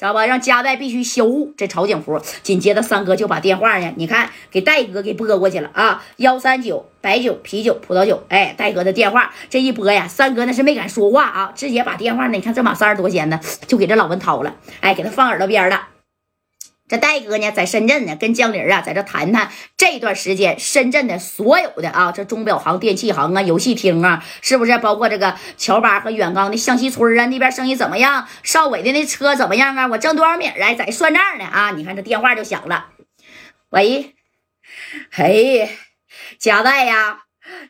知道吧？让家代必须销户这曹景福。紧接着三哥就把电话呢，你看给戴哥给拨过去了啊，幺三九白酒、啤酒、葡萄酒，哎，戴哥的电话这一拨呀，三哥那是没敢说话啊，直接把电话呢，你看这马三多钱呢，就给这老文掏了，哎，给他放耳朵边了。这戴哥呢，在深圳呢，跟江玲啊，在这谈谈这段时间深圳的所有的啊，这钟表行、电器行啊、游戏厅啊，是不是包括这个乔巴和远刚的向西村啊，那边生意怎么样？邵伟的那车怎么样啊？我挣多少米啊？在算账呢啊！你看这电话就响了，喂，嘿，贾代呀。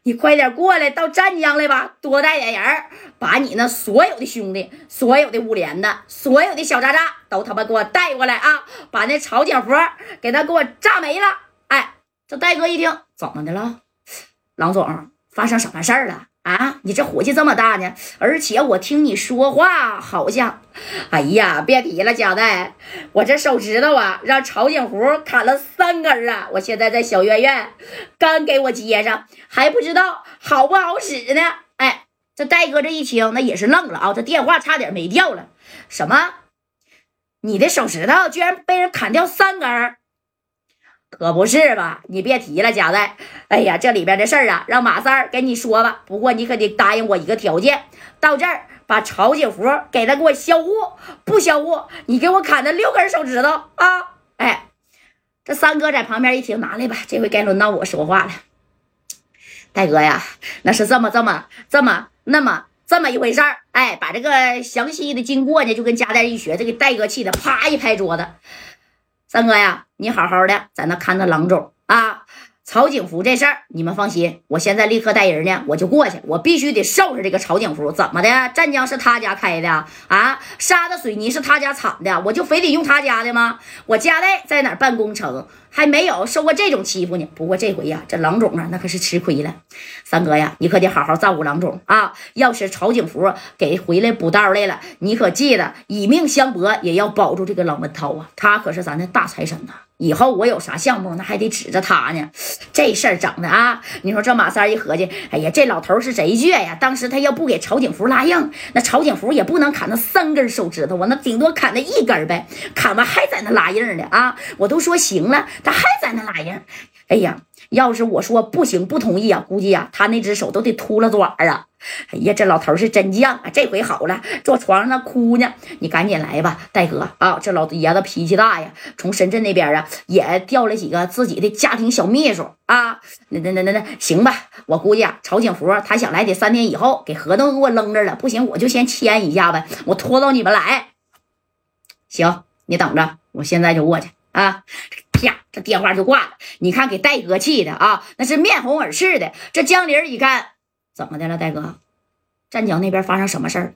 你快点过来，到湛江来吧，多带点人，把你那所有的兄弟、所有的五连的、所有的小渣渣都他妈给我带过来啊！把那曹景福给他给我炸没了！哎，这戴哥一听，怎么的了？郎总，发生什么事儿了？啊，你这火气这么大呢？而且我听你说话好像，哎呀，别提了，贾代，我这手指头啊，让曹景福砍了三根啊！我现在在小院院，刚给我接上，还不知道好不好使呢。这戴哥这一听，那也是愣了啊，这电话差点没掉了。什么？你的手指头居然被人砍掉三根？可不是吧？你别提了，贾代。哎呀，这里边的事儿啊，让马三儿跟你说吧。不过你可得答应我一个条件，到这儿把曹景福给他给我销户，不销户，你给我砍他六根手指头啊！哎，这三哥在旁边一听，拿来吧，这回该轮到我说话了。戴哥呀，那是这么这么这么那么这么一回事儿。哎，把这个详细的经过呢，就跟贾代一学，这给戴哥气的啪一拍桌子。三哥呀，你好好的在那看着郎总啊，曹景福这事儿你们放心，我现在立刻带人呢，我就过去，我必须得收拾这个曹景福。怎么的？湛江是他家开的啊？沙子水泥是他家产的，我就非得用他家的吗？我家代在哪办工程？还没有受过这种欺负呢。不过这回呀，这郎总啊，那可是吃亏了。三哥呀，你可得好好照顾郎总啊！要是曹景福给回来补刀来了，你可记得以命相搏，也要保住这个郎文涛啊！他可是咱的大财神呐！以后我有啥项目，那还得指着他呢。这事儿整的啊，你说这马三一合计，哎呀，这老头是贼倔呀！当时他要不给曹景福拉硬，那曹景福也不能砍那三根手指头啊，那顶多砍那一根呗。砍完还在那拉硬呢啊！我都说行了。他还在那拉硬，哎呀，要是我说不行不同意啊，估计呀他那只手都得秃了爪啊！哎呀，这老头是真犟啊！这回好了，坐床上那哭呢，你赶紧来吧，戴哥啊！这老爷子脾气大呀，从深圳那边啊也调了几个自己的家庭小秘书啊。那那那那那行吧，我估计啊，曹景福他想来得三天以后给合同给我扔这了，不行我就先签一下呗，我拖到你们来。行，你等着，我现在就过去啊。啪！这电话就挂了。你看，给戴哥气的啊，那是面红耳赤的。这江玲一看，怎么的了，戴哥？湛江那边发生什么事儿？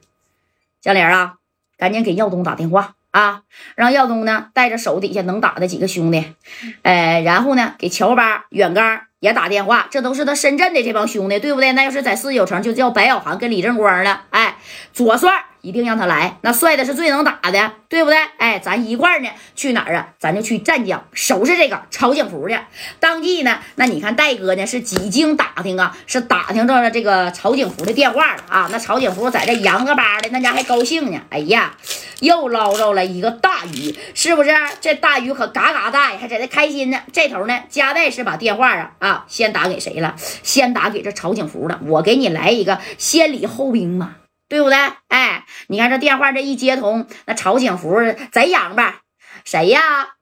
江玲啊，赶紧给耀东打电话啊，让耀东呢带着手底下能打的几个兄弟，哎，然后呢给乔巴、远刚也打电话。这都是他深圳的这帮兄弟，对不对？那要是在四九城，就叫白小航跟李正光了。哎，左帅。一定让他来，那帅的是最能打的，对不对？哎，咱一块儿呢，去哪儿啊？咱就去湛江收拾这个曹景福去。当即呢，那你看戴哥呢是几经打听啊，是打听着了这个曹景福的电话了啊。那曹景福在这洋个巴的，那家还高兴呢。哎呀，又捞着了一个大鱼，是不是？这大鱼可嘎嘎大呀，还在这开心呢。这头呢，加代是把电话啊啊先打给谁了？先打给这曹景福了。我给你来一个先礼后兵嘛。对不对？哎，你看这电话这一接通，那曹景福贼洋吧？谁呀？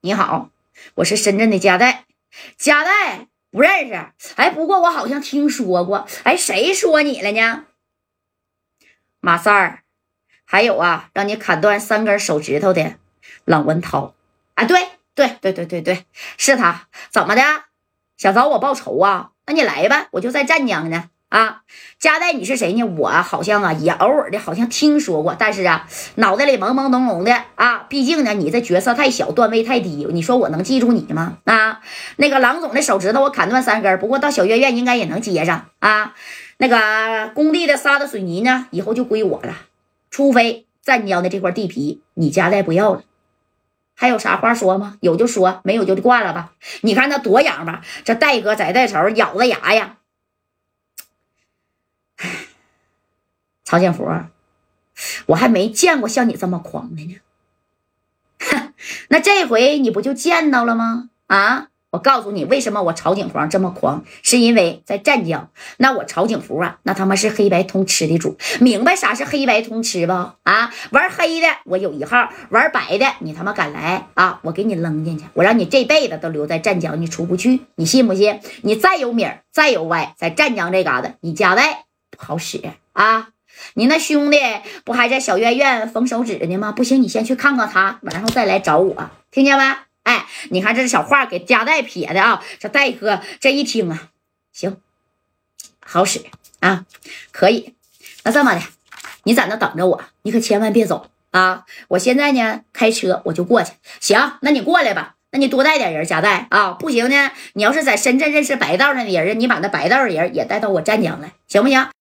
你好，我是深圳的加代，加代不认识。哎，不过我好像听说过。哎，谁说你了呢？马三儿，还有啊，让你砍断三根手指头的冷文涛。啊，对对对对对对，是他。怎么的？想找我报仇啊？那你来吧，我就在湛江呢。啊，加代，你是谁呢？我好像啊，也偶尔的，好像听说过，但是啊，脑袋里朦朦胧胧的啊。毕竟呢，你这角色太小，段位太低，你说我能记住你吗？啊，那个郎总的手指头我砍断三根，不过到小院院应该也能接上啊。那个工地的沙子水泥呢，以后就归我了，除非湛江的这块地皮你加代不要了。还有啥话说吗？有就说，没有就挂了吧。你看他多洋吧，这戴哥在带头咬着牙呀。曹建福，我还没见过像你这么狂的呢。那这回你不就见到了吗？啊！我告诉你，为什么我曹景皇这么狂，是因为在湛江，那我曹景福啊，那他妈是黑白通吃的主，明白啥是黑白通吃不？啊，玩黑的我有一号，玩白的你他妈敢来啊？我给你扔进去，我让你这辈子都留在湛江，你出不去，你信不信？你再有米再有歪，在湛江这嘎达，你家代不好使啊！你那兄弟不还在小院院缝手指呢吗？不行，你先去看看他，然后再来找我，听见没？哎，你看这小话给加代撇的啊！这戴哥这一听啊，行，好使啊，可以。那这么的，你在那等着我，你可千万别走啊！我现在呢开车，我就过去。行，那你过来吧。那你多带点人，加代啊。不行呢，你要是在深圳认识白道上的人，你把那白道的人也带到我湛江来，行不行？